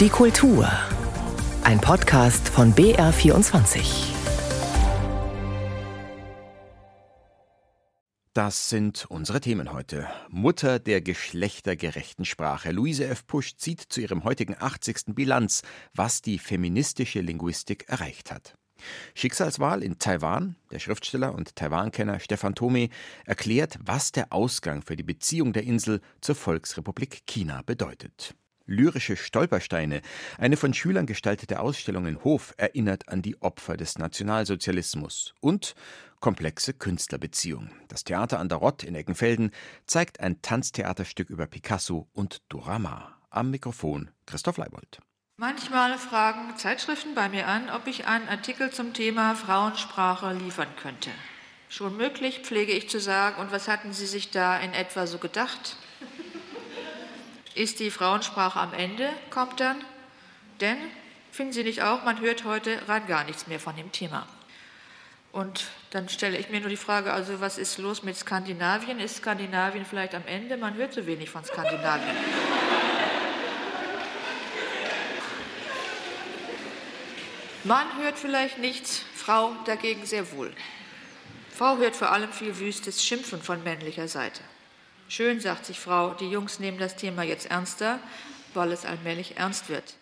Die Kultur. Ein Podcast von BR24. Das sind unsere Themen heute. Mutter der geschlechtergerechten Sprache. Luise F. Pusch zieht zu ihrem heutigen 80. Bilanz, was die feministische Linguistik erreicht hat. Schicksalswahl in Taiwan. Der Schriftsteller und Taiwan-Kenner Stefan Thome erklärt, was der Ausgang für die Beziehung der Insel zur Volksrepublik China bedeutet. Lyrische Stolpersteine, eine von Schülern gestaltete Ausstellung in Hof, erinnert an die Opfer des Nationalsozialismus. Und komplexe Künstlerbeziehungen. Das Theater an der Rott in Eckenfelden zeigt ein Tanztheaterstück über Picasso und Dora Maar. Am Mikrofon Christoph Leibold. Manchmal fragen Zeitschriften bei mir an, ob ich einen Artikel zum Thema Frauensprache liefern könnte. Schon möglich, pflege ich zu sagen. Und was hatten Sie sich da in etwa so gedacht? Ist die Frauensprache am Ende, kommt dann? Denn, finden Sie nicht auch, man hört heute rein gar nichts mehr von dem Thema. Und dann stelle ich mir nur die Frage, also was ist los mit Skandinavien? Ist Skandinavien vielleicht am Ende? Man hört so wenig von Skandinavien. Mann hört vielleicht nichts, Frau dagegen sehr wohl. Frau hört vor allem viel wüstes Schimpfen von männlicher Seite. Schön, sagt sich Frau, die Jungs nehmen das Thema jetzt ernster, weil es allmählich ernst wird.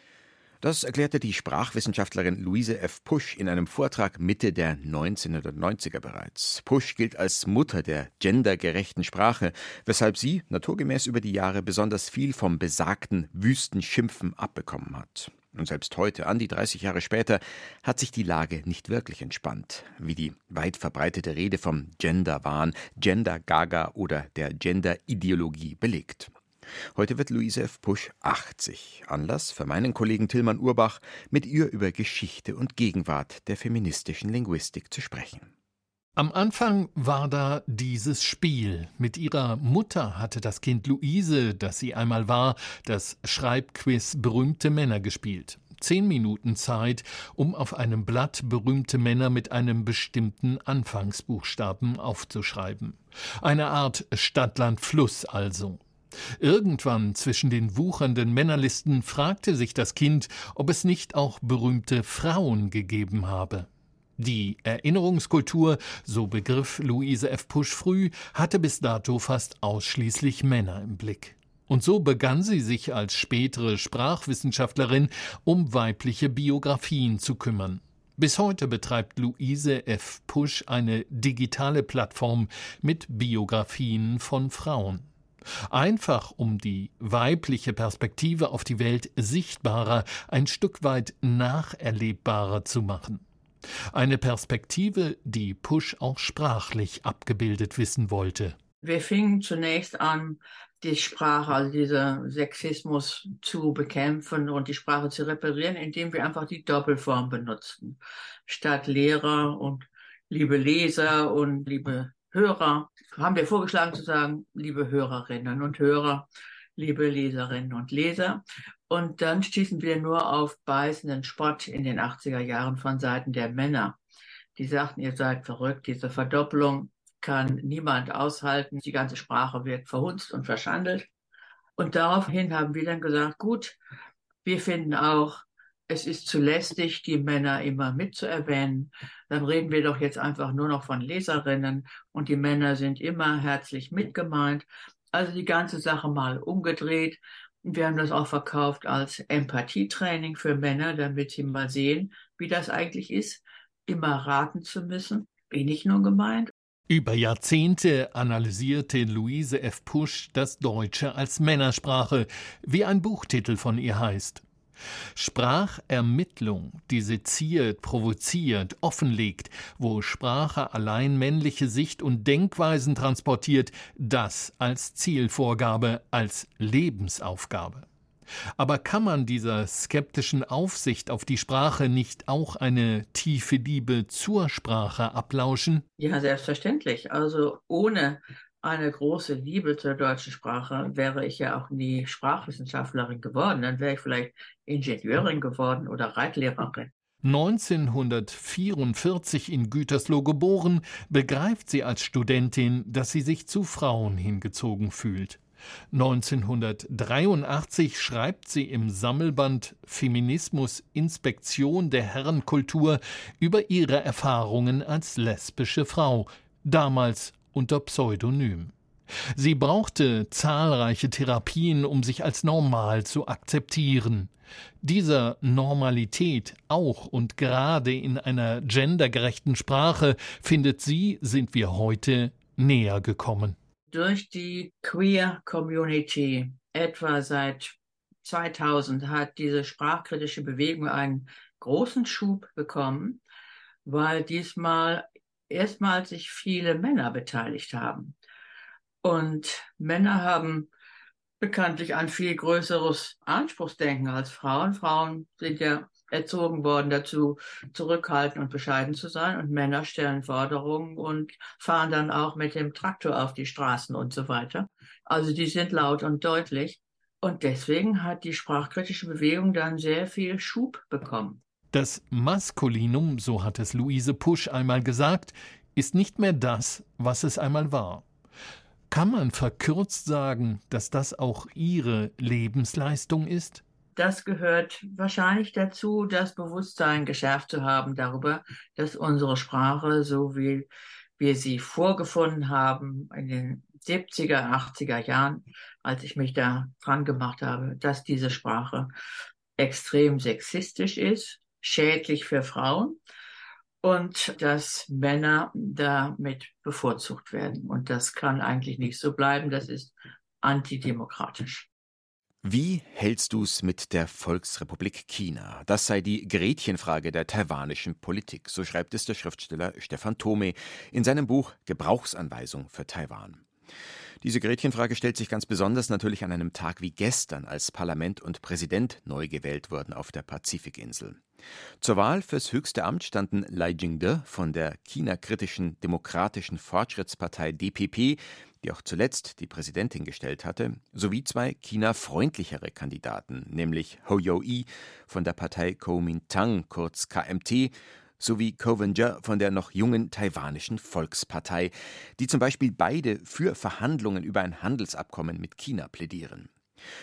Das erklärte die Sprachwissenschaftlerin Luise F. Pusch in einem Vortrag Mitte der 1990er bereits. Pusch gilt als Mutter der gendergerechten Sprache, weshalb sie naturgemäß über die Jahre besonders viel vom besagten Wüstenschimpfen abbekommen hat. Und selbst heute, an die 30 Jahre später, hat sich die Lage nicht wirklich entspannt, wie die weit verbreitete Rede vom Genderwahn, Gender-Gaga oder der Gender-Ideologie belegt. Heute wird Luise F. Pusch 80. Anlass für meinen Kollegen Tillmann Urbach, mit ihr über Geschichte und Gegenwart der feministischen Linguistik zu sprechen. Am Anfang war da dieses Spiel. Mit ihrer Mutter hatte das Kind Luise, das sie einmal war, das Schreibquiz berühmte Männer gespielt. Zehn Minuten Zeit, um auf einem Blatt berühmte Männer mit einem bestimmten Anfangsbuchstaben aufzuschreiben. Eine Art Stadtland-Fluss also. Irgendwann zwischen den wuchernden Männerlisten fragte sich das Kind, ob es nicht auch berühmte Frauen gegeben habe. Die Erinnerungskultur, so begriff Luise F. Pusch früh, hatte bis dato fast ausschließlich Männer im Blick. Und so begann sie sich als spätere Sprachwissenschaftlerin um weibliche Biografien zu kümmern. Bis heute betreibt Luise F. Pusch eine digitale Plattform mit Biografien von Frauen. Einfach um die weibliche Perspektive auf die Welt sichtbarer, ein Stück weit nacherlebbarer zu machen. Eine Perspektive, die Push auch sprachlich abgebildet wissen wollte. Wir fingen zunächst an, die Sprache, also diesen Sexismus zu bekämpfen und die Sprache zu reparieren, indem wir einfach die Doppelform benutzten. Statt Lehrer und liebe Leser und liebe Hörer haben wir vorgeschlagen zu sagen, liebe Hörerinnen und Hörer, liebe Leserinnen und Leser. Und dann stießen wir nur auf beißenden Spott in den 80er Jahren von Seiten der Männer. Die sagten, ihr seid verrückt, diese Verdopplung kann niemand aushalten, die ganze Sprache wird verhunzt und verschandelt. Und daraufhin haben wir dann gesagt, gut, wir finden auch, es ist zu lästig, die Männer immer mitzuerwähnen. Dann reden wir doch jetzt einfach nur noch von Leserinnen und die Männer sind immer herzlich mitgemeint. Also die ganze Sache mal umgedreht wir haben das auch verkauft als Empathietraining für Männer, damit sie mal sehen, wie das eigentlich ist, immer raten zu müssen. Bin ich nur gemeint? Über Jahrzehnte analysierte Luise F. Pusch das Deutsche als Männersprache, wie ein Buchtitel von ihr heißt. Sprachermittlung, die seziert, provoziert, offenlegt, wo Sprache allein männliche Sicht und Denkweisen transportiert, das als Zielvorgabe, als Lebensaufgabe. Aber kann man dieser skeptischen Aufsicht auf die Sprache nicht auch eine tiefe Liebe zur Sprache ablauschen? Ja, selbstverständlich. Also ohne eine große Liebe zur deutschen Sprache, wäre ich ja auch nie Sprachwissenschaftlerin geworden. Dann wäre ich vielleicht Ingenieurin geworden oder Reitlehrerin. 1944 in Gütersloh geboren, begreift sie als Studentin, dass sie sich zu Frauen hingezogen fühlt. 1983 schreibt sie im Sammelband Feminismus Inspektion der Herrenkultur über ihre Erfahrungen als lesbische Frau, damals unter Pseudonym. Sie brauchte zahlreiche Therapien, um sich als normal zu akzeptieren. Dieser Normalität auch und gerade in einer gendergerechten Sprache, findet sie, sind wir heute näher gekommen. Durch die Queer Community etwa seit 2000 hat diese sprachkritische Bewegung einen großen Schub bekommen, weil diesmal erstmals sich viele Männer beteiligt haben. Und Männer haben bekanntlich ein viel größeres Anspruchsdenken als Frauen. Frauen sind ja erzogen worden dazu, zurückhaltend und bescheiden zu sein. Und Männer stellen Forderungen und fahren dann auch mit dem Traktor auf die Straßen und so weiter. Also die sind laut und deutlich. Und deswegen hat die sprachkritische Bewegung dann sehr viel Schub bekommen. Das Maskulinum, so hat es Luise Pusch einmal gesagt, ist nicht mehr das, was es einmal war. Kann man verkürzt sagen, dass das auch Ihre Lebensleistung ist? Das gehört wahrscheinlich dazu, das Bewusstsein geschärft zu haben darüber, dass unsere Sprache, so wie wir sie vorgefunden haben in den 70er, 80er Jahren, als ich mich da dran gemacht habe, dass diese Sprache extrem sexistisch ist, schädlich für Frauen und dass Männer damit bevorzugt werden. Und das kann eigentlich nicht so bleiben. Das ist antidemokratisch. Wie hältst du es mit der Volksrepublik China? Das sei die Gretchenfrage der taiwanischen Politik, so schreibt es der Schriftsteller Stefan Thome in seinem Buch Gebrauchsanweisung für Taiwan. Diese Gretchenfrage stellt sich ganz besonders natürlich an einem Tag wie gestern, als Parlament und Präsident neu gewählt wurden auf der Pazifikinsel. Zur Wahl fürs höchste Amt standen Lai Jingde von der China-kritischen Demokratischen Fortschrittspartei DPP, die auch zuletzt die Präsidentin gestellt hatte, sowie zwei China-freundlichere Kandidaten, nämlich Ho Yo-i von der Partei Kuomintang, kurz KMT, sowie Covenger von der noch jungen taiwanischen Volkspartei, die zum Beispiel beide für Verhandlungen über ein Handelsabkommen mit China plädieren.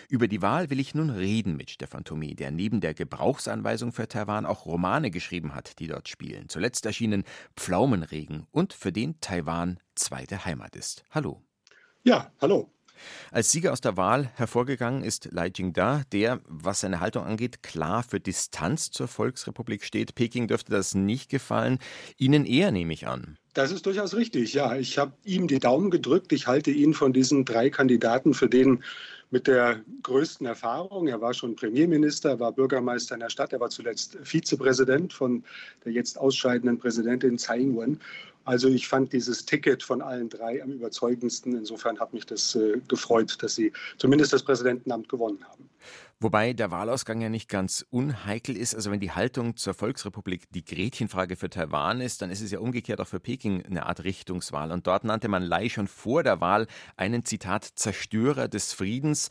Über die Wahl will ich nun reden mit Stefan Thomé, der neben der Gebrauchsanweisung für Taiwan auch Romane geschrieben hat, die dort spielen. Zuletzt erschienen Pflaumenregen und für den Taiwan zweite Heimat ist. Hallo. Ja, hallo. Als Sieger aus der Wahl hervorgegangen ist Lai Jingda, der, was seine Haltung angeht, klar für Distanz zur Volksrepublik steht. Peking dürfte das nicht gefallen. Ihnen eher, nehme ich an. Das ist durchaus richtig, ja. Ich habe ihm die Daumen gedrückt. Ich halte ihn von diesen drei Kandidaten für den mit der größten Erfahrung. Er war schon Premierminister, war Bürgermeister in der Stadt, er war zuletzt Vizepräsident von der jetzt ausscheidenden Präsidentin Tsai Ing-wen. Also ich fand dieses Ticket von allen drei am überzeugendsten. Insofern hat mich das äh, gefreut, dass sie zumindest das Präsidentenamt gewonnen haben. Wobei der Wahlausgang ja nicht ganz unheikel ist. Also wenn die Haltung zur Volksrepublik die Gretchenfrage für Taiwan ist, dann ist es ja umgekehrt auch für Peking eine Art Richtungswahl. Und dort nannte man Lai schon vor der Wahl einen Zitat Zerstörer des Friedens.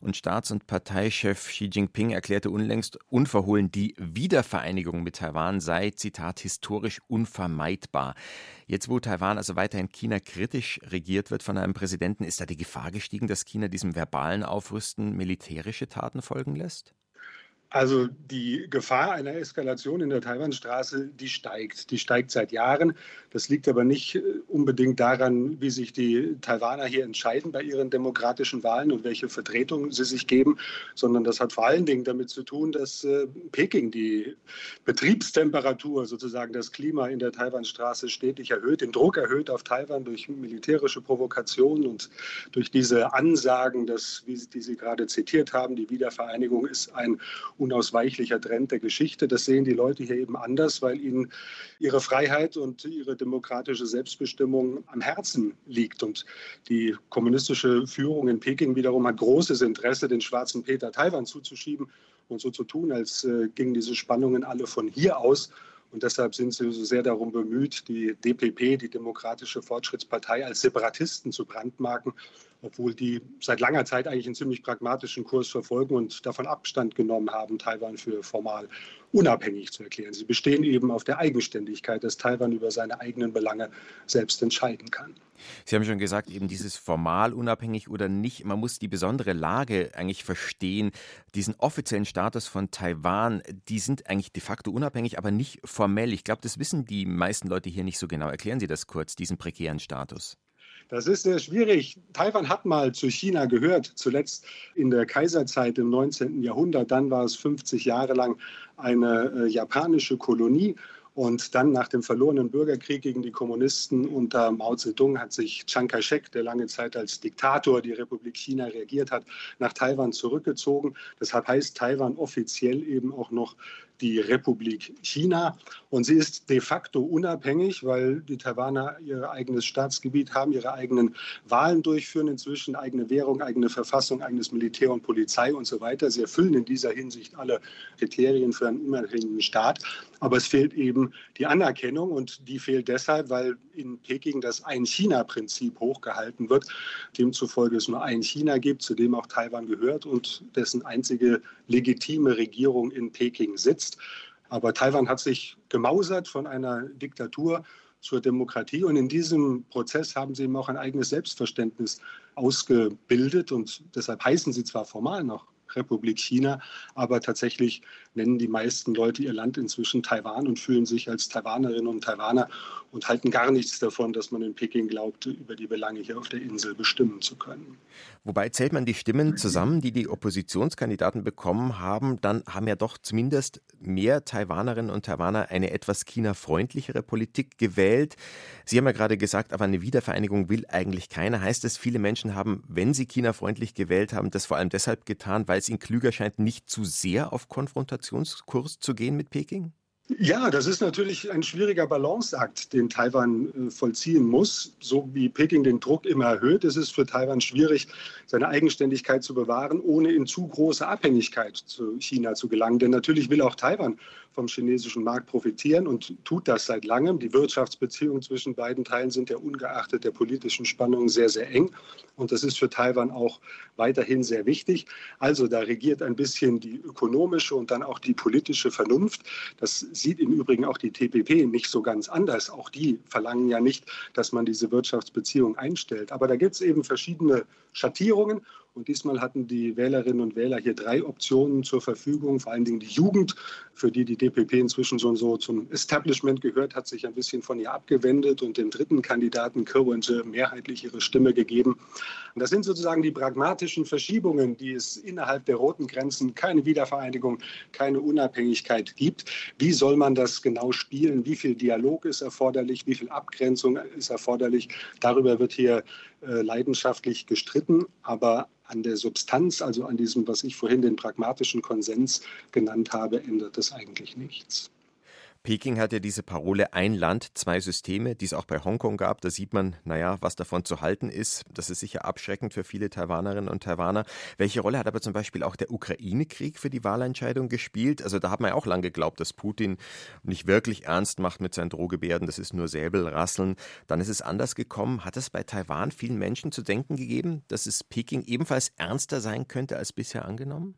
Und Staats- und Parteichef Xi Jinping erklärte unlängst unverhohlen, die Wiedervereinigung mit Taiwan sei, Zitat, historisch unvermeidbar. Jetzt, wo Taiwan also weiterhin China kritisch regiert wird von einem Präsidenten, ist da die Gefahr gestiegen, dass China diesem verbalen Aufrüsten militärische Taten folgen lässt? Also die Gefahr einer Eskalation in der Taiwanstraße, die steigt. Die steigt seit Jahren. Das liegt aber nicht äh, unbedingt daran, wie sich die Taiwaner hier entscheiden bei ihren demokratischen Wahlen und welche Vertretung sie sich geben, sondern das hat vor allen Dingen damit zu tun, dass äh, Peking die Betriebstemperatur, sozusagen das Klima in der Taiwanstraße stetig erhöht, den Druck erhöht auf Taiwan durch militärische Provokationen und durch diese Ansagen, dass, wie die Sie gerade zitiert haben, die Wiedervereinigung ist ein unausweichlicher Trend der Geschichte. Das sehen die Leute hier eben anders, weil ihnen ihre Freiheit und ihre demokratische Selbstbestimmung am Herzen liegt. Und die kommunistische Führung in Peking wiederum hat großes Interesse, den schwarzen Peter Taiwan zuzuschieben und so zu tun, als äh, gingen diese Spannungen alle von hier aus. Und deshalb sind sie so sehr darum bemüht, die DPP, die Demokratische Fortschrittspartei, als Separatisten zu brandmarken obwohl die seit langer Zeit eigentlich einen ziemlich pragmatischen Kurs verfolgen und davon Abstand genommen haben, Taiwan für formal unabhängig zu erklären. Sie bestehen eben auf der Eigenständigkeit, dass Taiwan über seine eigenen Belange selbst entscheiden kann. Sie haben schon gesagt, eben dieses formal unabhängig oder nicht, man muss die besondere Lage eigentlich verstehen. Diesen offiziellen Status von Taiwan, die sind eigentlich de facto unabhängig, aber nicht formell. Ich glaube, das wissen die meisten Leute hier nicht so genau. Erklären Sie das kurz, diesen prekären Status. Das ist sehr schwierig. Taiwan hat mal zu China gehört, zuletzt in der Kaiserzeit im 19. Jahrhundert. Dann war es 50 Jahre lang eine äh, japanische Kolonie. Und dann nach dem verlorenen Bürgerkrieg gegen die Kommunisten unter Mao Zedong hat sich Chiang Kai-shek, der lange Zeit als Diktator die Republik China regiert hat, nach Taiwan zurückgezogen. Deshalb heißt Taiwan offiziell eben auch noch die Republik China. Und sie ist de facto unabhängig, weil die Taiwaner ihr eigenes Staatsgebiet haben, ihre eigenen Wahlen durchführen, inzwischen eigene Währung, eigene Verfassung, eigenes Militär und Polizei und so weiter. Sie erfüllen in dieser Hinsicht alle Kriterien für einen unabhängigen Staat. Aber es fehlt eben die Anerkennung und die fehlt deshalb, weil in Peking das Ein-China-Prinzip hochgehalten wird, demzufolge es nur ein China gibt, zu dem auch Taiwan gehört und dessen einzige legitime Regierung in Peking sitzt. Aber Taiwan hat sich gemausert von einer Diktatur zur Demokratie. Und in diesem Prozess haben sie eben auch ein eigenes Selbstverständnis ausgebildet. Und deshalb heißen sie zwar formal noch Republik China. Aber tatsächlich nennen die meisten Leute ihr Land inzwischen Taiwan und fühlen sich als Taiwanerinnen und Taiwaner und halten gar nichts davon, dass man in Peking glaubt, über die Belange hier auf der Insel bestimmen zu können. Wobei zählt man die Stimmen zusammen, die die Oppositionskandidaten bekommen haben, dann haben ja doch zumindest mehr Taiwanerinnen und Taiwaner eine etwas China-freundlichere Politik gewählt. Sie haben ja gerade gesagt, aber eine Wiedervereinigung will eigentlich keiner. Heißt es, viele Menschen haben, wenn sie China-freundlich gewählt haben, das vor allem deshalb getan, weil es ihnen klüger scheint, nicht zu sehr auf Konfrontationskurs zu gehen mit Peking? Ja, das ist natürlich ein schwieriger Balanceakt, den Taiwan äh, vollziehen muss. So wie Peking den Druck immer erhöht, ist es für Taiwan schwierig, seine Eigenständigkeit zu bewahren, ohne in zu große Abhängigkeit zu China zu gelangen. Denn natürlich will auch Taiwan vom chinesischen Markt profitieren und tut das seit langem. Die Wirtschaftsbeziehungen zwischen beiden Teilen sind ja ungeachtet der politischen Spannungen sehr, sehr eng. Und das ist für Taiwan auch weiterhin sehr wichtig. Also da regiert ein bisschen die ökonomische und dann auch die politische Vernunft. Das sieht im Übrigen auch die TPP nicht so ganz anders. Auch die verlangen ja nicht, dass man diese Wirtschaftsbeziehung einstellt. Aber da gibt es eben verschiedene Schattierungen. Und diesmal hatten die Wählerinnen und Wähler hier drei Optionen zur Verfügung. Vor allen Dingen die Jugend, für die die DPP inzwischen schon so zum Establishment gehört, hat sich ein bisschen von ihr abgewendet und dem dritten Kandidaten Kirwinje mehrheitlich ihre Stimme gegeben. Und das sind sozusagen die pragmatischen Verschiebungen, die es innerhalb der roten Grenzen keine Wiedervereinigung, keine Unabhängigkeit gibt. Wie soll man das genau spielen? Wie viel Dialog ist erforderlich? Wie viel Abgrenzung ist erforderlich? Darüber wird hier äh, leidenschaftlich gestritten, aber an der Substanz, also an diesem, was ich vorhin den pragmatischen Konsens genannt habe, ändert das eigentlich nichts. Peking hat ja diese Parole ein Land, zwei Systeme, die es auch bei Hongkong gab. Da sieht man, naja, was davon zu halten ist. Das ist sicher abschreckend für viele Taiwanerinnen und Taiwaner. Welche Rolle hat aber zum Beispiel auch der Ukraine-Krieg für die Wahlentscheidung gespielt? Also da hat man ja auch lange geglaubt, dass Putin nicht wirklich ernst macht mit seinen Drohgebärden. Das ist nur Säbelrasseln. Dann ist es anders gekommen. Hat es bei Taiwan vielen Menschen zu denken gegeben, dass es Peking ebenfalls ernster sein könnte als bisher angenommen?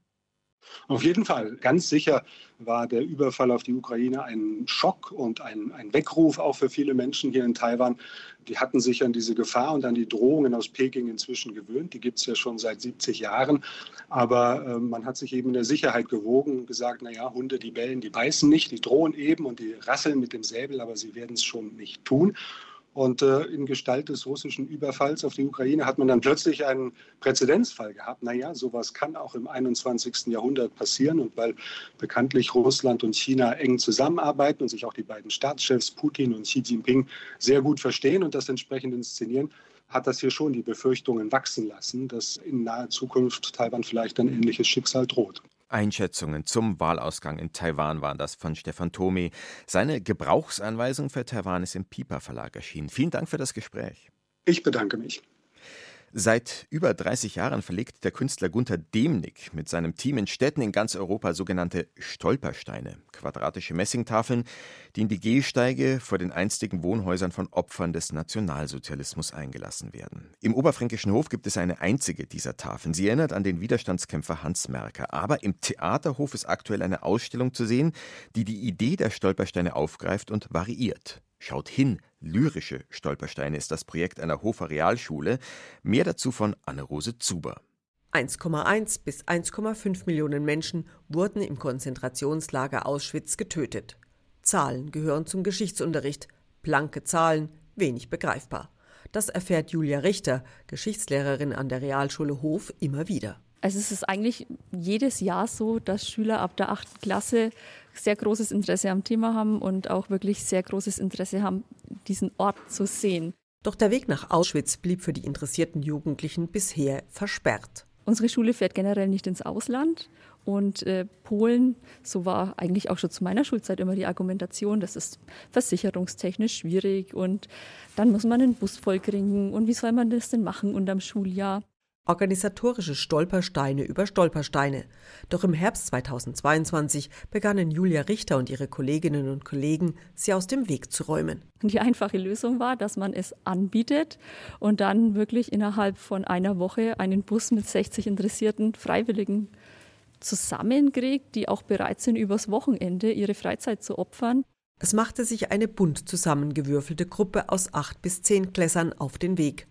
Auf jeden Fall. Ganz sicher war der Überfall auf die Ukraine ein Schock und ein, ein Weckruf auch für viele Menschen hier in Taiwan. Die hatten sich an diese Gefahr und an die Drohungen aus Peking inzwischen gewöhnt. Die gibt es ja schon seit 70 Jahren. Aber äh, man hat sich eben in der Sicherheit gewogen und gesagt, naja, Hunde, die bellen, die beißen nicht, die drohen eben und die rasseln mit dem Säbel, aber sie werden es schon nicht tun. Und äh, in Gestalt des russischen Überfalls auf die Ukraine hat man dann plötzlich einen Präzedenzfall gehabt. Naja, sowas kann auch im 21. Jahrhundert passieren. Und weil bekanntlich Russland und China eng zusammenarbeiten und sich auch die beiden Staatschefs Putin und Xi Jinping sehr gut verstehen und das entsprechend inszenieren, hat das hier schon die Befürchtungen wachsen lassen, dass in naher Zukunft Taiwan vielleicht ein ähnliches Schicksal droht. Einschätzungen zum Wahlausgang in Taiwan waren das von Stefan Thome. Seine Gebrauchsanweisung für Taiwan ist im Piper Verlag erschienen. Vielen Dank für das Gespräch. Ich bedanke mich. Seit über 30 Jahren verlegt der Künstler Gunther Demnig mit seinem Team in Städten in ganz Europa sogenannte Stolpersteine, quadratische Messingtafeln, die in die Gehsteige vor den einstigen Wohnhäusern von Opfern des Nationalsozialismus eingelassen werden. Im Oberfränkischen Hof gibt es eine einzige dieser Tafeln. Sie erinnert an den Widerstandskämpfer Hans Merker. Aber im Theaterhof ist aktuell eine Ausstellung zu sehen, die die Idee der Stolpersteine aufgreift und variiert. Schaut hin, lyrische Stolpersteine ist das Projekt einer Hofer Realschule. Mehr dazu von Anne-Rose Zuber. 1,1 bis 1,5 Millionen Menschen wurden im Konzentrationslager Auschwitz getötet. Zahlen gehören zum Geschichtsunterricht. Blanke Zahlen, wenig begreifbar. Das erfährt Julia Richter, Geschichtslehrerin an der Realschule Hof, immer wieder. Also es ist eigentlich jedes Jahr so, dass Schüler ab der 8. Klasse sehr großes Interesse am Thema haben und auch wirklich sehr großes Interesse haben, diesen Ort zu sehen. Doch der Weg nach Auschwitz blieb für die interessierten Jugendlichen bisher versperrt. Unsere Schule fährt generell nicht ins Ausland. Und äh, Polen, so war eigentlich auch schon zu meiner Schulzeit immer die Argumentation, das ist versicherungstechnisch schwierig und dann muss man einen Bus vollkriegen und wie soll man das denn machen unterm Schuljahr? Organisatorische Stolpersteine über Stolpersteine. Doch im Herbst 2022 begannen Julia Richter und ihre Kolleginnen und Kollegen, sie aus dem Weg zu räumen. Die einfache Lösung war, dass man es anbietet und dann wirklich innerhalb von einer Woche einen Bus mit 60 interessierten Freiwilligen zusammenkriegt, die auch bereit sind, übers Wochenende ihre Freizeit zu opfern. Es machte sich eine bunt zusammengewürfelte Gruppe aus acht bis zehn Klässern auf den Weg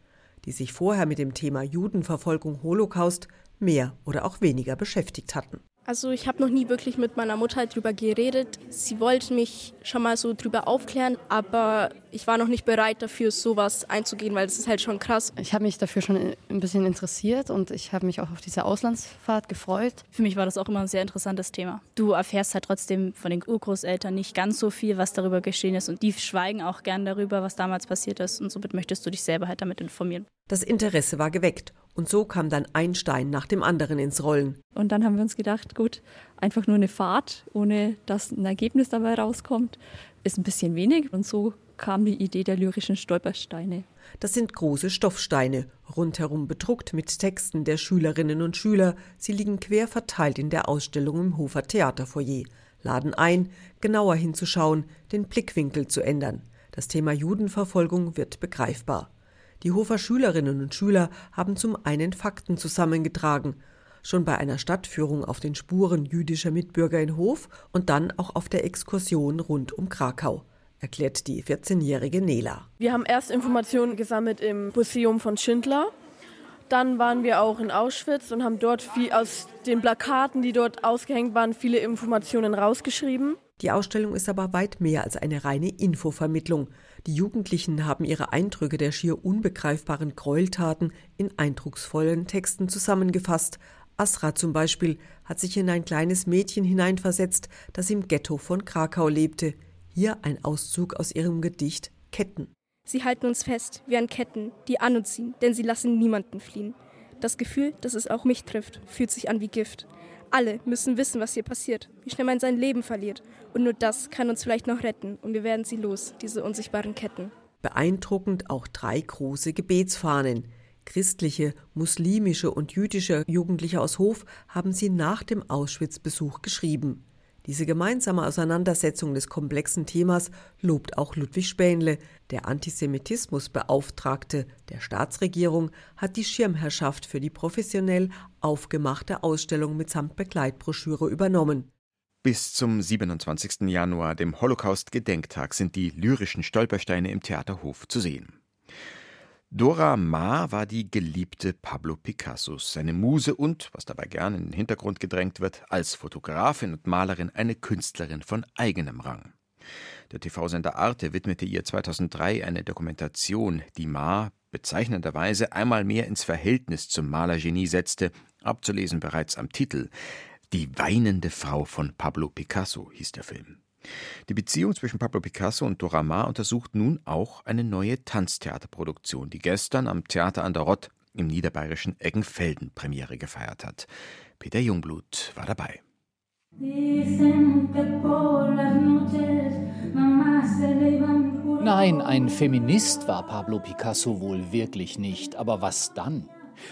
die sich vorher mit dem Thema Judenverfolgung Holocaust mehr oder auch weniger beschäftigt hatten. Also ich habe noch nie wirklich mit meiner Mutter drüber geredet. Sie wollte mich schon mal so drüber aufklären, aber ich war noch nicht bereit dafür, sowas einzugehen, weil das ist halt schon krass. Ich habe mich dafür schon ein bisschen interessiert und ich habe mich auch auf diese Auslandsfahrt gefreut. Für mich war das auch immer ein sehr interessantes Thema. Du erfährst halt trotzdem von den Urgroßeltern nicht ganz so viel, was darüber geschehen ist und die schweigen auch gern darüber, was damals passiert ist und somit möchtest du dich selber halt damit informieren. Das Interesse war geweckt und so kam dann ein Stein nach dem anderen ins Rollen. Und dann haben wir uns gedacht, gut, einfach nur eine Fahrt, ohne dass ein Ergebnis dabei rauskommt, ist ein bisschen wenig. Und so kam die Idee der lyrischen Stolpersteine. Das sind große Stoffsteine, rundherum bedruckt mit Texten der Schülerinnen und Schüler. Sie liegen quer verteilt in der Ausstellung im Hofer Theaterfoyer, laden ein, genauer hinzuschauen, den Blickwinkel zu ändern. Das Thema Judenverfolgung wird begreifbar. Die Hofer Schülerinnen und Schüler haben zum einen Fakten zusammengetragen, schon bei einer Stadtführung auf den Spuren jüdischer Mitbürger in Hof und dann auch auf der Exkursion rund um Krakau erklärt die 14-jährige Nela. Wir haben erst Informationen gesammelt im Museum von Schindler. Dann waren wir auch in Auschwitz und haben dort viel aus den Plakaten, die dort ausgehängt waren, viele Informationen rausgeschrieben. Die Ausstellung ist aber weit mehr als eine reine Infovermittlung. Die Jugendlichen haben ihre Eindrücke der schier unbegreifbaren Gräueltaten in eindrucksvollen Texten zusammengefasst. Asra zum Beispiel hat sich in ein kleines Mädchen hineinversetzt, das im Ghetto von Krakau lebte. Hier ein Auszug aus ihrem Gedicht Ketten. Sie halten uns fest, wie an Ketten, die an uns ziehen, denn sie lassen niemanden fliehen. Das Gefühl, dass es auch mich trifft, fühlt sich an wie Gift. Alle müssen wissen, was hier passiert, wie schnell man sein Leben verliert. Und nur das kann uns vielleicht noch retten. Und wir werden sie los, diese unsichtbaren Ketten. Beeindruckend auch drei große Gebetsfahnen. Christliche, muslimische und jüdische Jugendliche aus Hof haben sie nach dem Auschwitz-Besuch geschrieben. Diese gemeinsame Auseinandersetzung des komplexen Themas lobt auch Ludwig Spähnle. Der Antisemitismusbeauftragte der Staatsregierung hat die Schirmherrschaft für die professionell aufgemachte Ausstellung mitsamt Begleitbroschüre übernommen. Bis zum 27. Januar, dem Holocaust-Gedenktag, sind die lyrischen Stolpersteine im Theaterhof zu sehen. Dora Maar war die geliebte Pablo Picassos, seine Muse und, was dabei gern in den Hintergrund gedrängt wird, als Fotografin und Malerin eine Künstlerin von eigenem Rang. Der TV-Sender Arte widmete ihr 2003 eine Dokumentation, die Maar bezeichnenderweise einmal mehr ins Verhältnis zum Malergenie setzte, abzulesen bereits am Titel. Die weinende Frau von Pablo Picasso hieß der Film. Die Beziehung zwischen Pablo Picasso und Dora Maar untersucht nun auch eine neue Tanztheaterproduktion, die gestern am Theater an der Rott im niederbayerischen Eggenfelden Premiere gefeiert hat. Peter Jungblut war dabei. Nein, ein Feminist war Pablo Picasso wohl wirklich nicht. Aber was dann?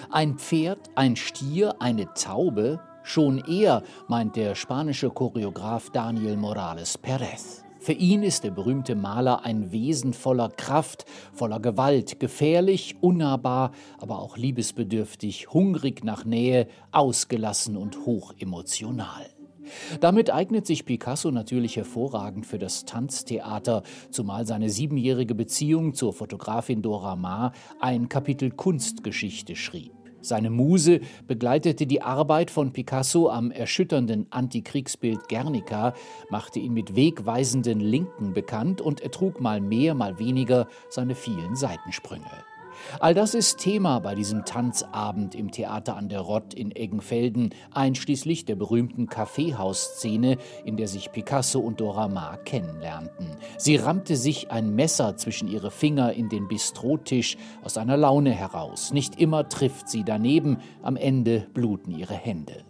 Ein Pferd, ein Stier, eine Taube? Schon eher, meint der spanische Choreograf Daniel Morales Perez. Für ihn ist der berühmte Maler ein Wesen voller Kraft, voller Gewalt, gefährlich, unnahbar, aber auch liebesbedürftig, hungrig nach Nähe, ausgelassen und hochemotional. Damit eignet sich Picasso natürlich hervorragend für das Tanztheater, zumal seine siebenjährige Beziehung zur Fotografin Dora Maar ein Kapitel Kunstgeschichte schrieb. Seine Muse begleitete die Arbeit von Picasso am erschütternden Antikriegsbild Guernica, machte ihn mit wegweisenden Linken bekannt und ertrug mal mehr, mal weniger seine vielen Seitensprünge. All das ist Thema bei diesem Tanzabend im Theater an der Rott in Eggenfelden, einschließlich der berühmten Kaffeehausszene, in der sich Picasso und Dora Maar kennenlernten. Sie rammte sich ein Messer zwischen ihre Finger in den Bistrotisch aus einer Laune heraus. Nicht immer trifft sie daneben, am Ende bluten ihre Hände.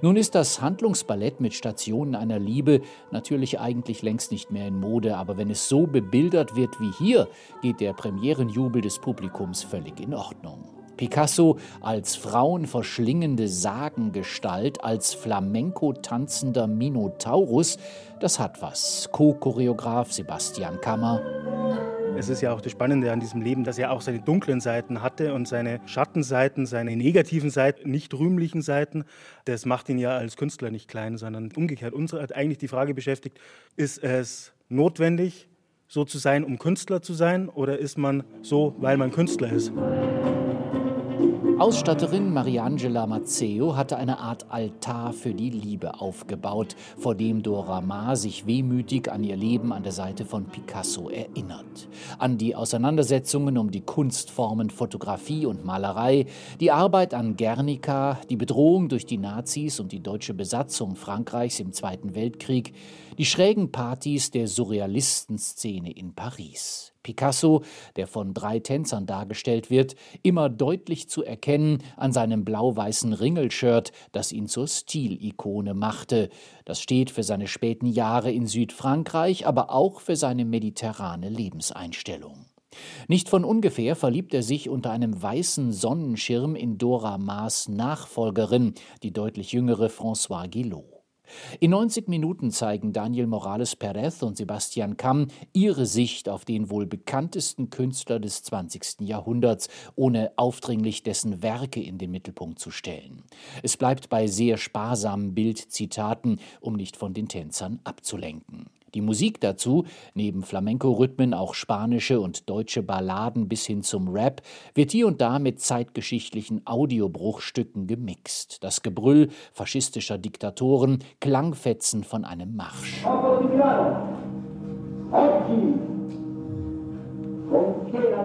Nun ist das Handlungsballett mit Stationen einer Liebe natürlich eigentlich längst nicht mehr in Mode, aber wenn es so bebildert wird wie hier, geht der Premierenjubel des Publikums völlig in Ordnung. Picasso als frauenverschlingende Sagengestalt, als Flamenco tanzender Minotaurus, das hat was. Co-Choreograf Sebastian Kammer. Es ist ja auch das Spannende an diesem Leben, dass er auch seine dunklen Seiten hatte und seine Schattenseiten, seine negativen Seiten, nicht rühmlichen Seiten. Das macht ihn ja als Künstler nicht klein, sondern umgekehrt. Uns hat eigentlich die Frage beschäftigt, ist es notwendig, so zu sein, um Künstler zu sein, oder ist man so, weil man Künstler ist? Ausstatterin Mariangela Mazzeo hatte eine Art Altar für die Liebe aufgebaut, vor dem Dora Maar sich wehmütig an ihr Leben an der Seite von Picasso erinnert. An die Auseinandersetzungen um die Kunstformen Fotografie und Malerei, die Arbeit an Guernica, die Bedrohung durch die Nazis und die deutsche Besatzung Frankreichs im Zweiten Weltkrieg, die schrägen Partys der Surrealistenszene in Paris. Picasso, der von drei Tänzern dargestellt wird, immer deutlich zu erkennen an seinem blau-weißen Ringelshirt, das ihn zur Stilikone machte. Das steht für seine späten Jahre in Südfrankreich, aber auch für seine mediterrane Lebenseinstellung. Nicht von ungefähr verliebt er sich unter einem weißen Sonnenschirm in Dora Maas Nachfolgerin, die deutlich jüngere François Guillot. In 90 Minuten zeigen Daniel Morales Perez und Sebastian Kamm ihre Sicht auf den wohl bekanntesten Künstler des 20. Jahrhunderts, ohne aufdringlich dessen Werke in den Mittelpunkt zu stellen. Es bleibt bei sehr sparsamen Bildzitaten, um nicht von den Tänzern abzulenken. Die Musik dazu, neben Flamenco-Rhythmen auch spanische und deutsche Balladen bis hin zum Rap, wird hier und da mit zeitgeschichtlichen Audiobruchstücken gemixt. Das Gebrüll faschistischer Diktatoren, Klangfetzen von einem Marsch.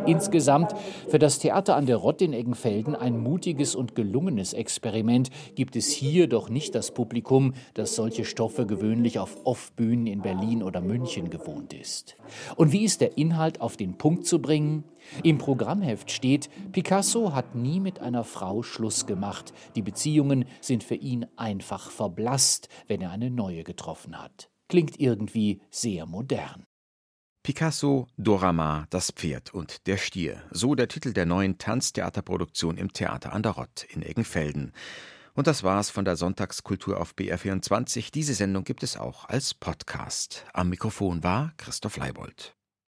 Insgesamt für das Theater an der Rott in Eggenfelden ein mutiges und gelungenes Experiment gibt es hier doch nicht das Publikum, das solche Stoffe gewöhnlich auf Off-Bühnen in Berlin oder München gewohnt ist. Und wie ist der Inhalt auf den Punkt zu bringen? Im Programmheft steht, Picasso hat nie mit einer Frau Schluss gemacht. Die Beziehungen sind für ihn einfach verblasst, wenn er eine neue getroffen hat. Klingt irgendwie sehr modern. Picasso, Dora Das Pferd und der Stier. So der Titel der neuen Tanztheaterproduktion im Theater an der Rott in Eggenfelden. Und das war's von der Sonntagskultur auf BR24. Diese Sendung gibt es auch als Podcast. Am Mikrofon war Christoph Leibold.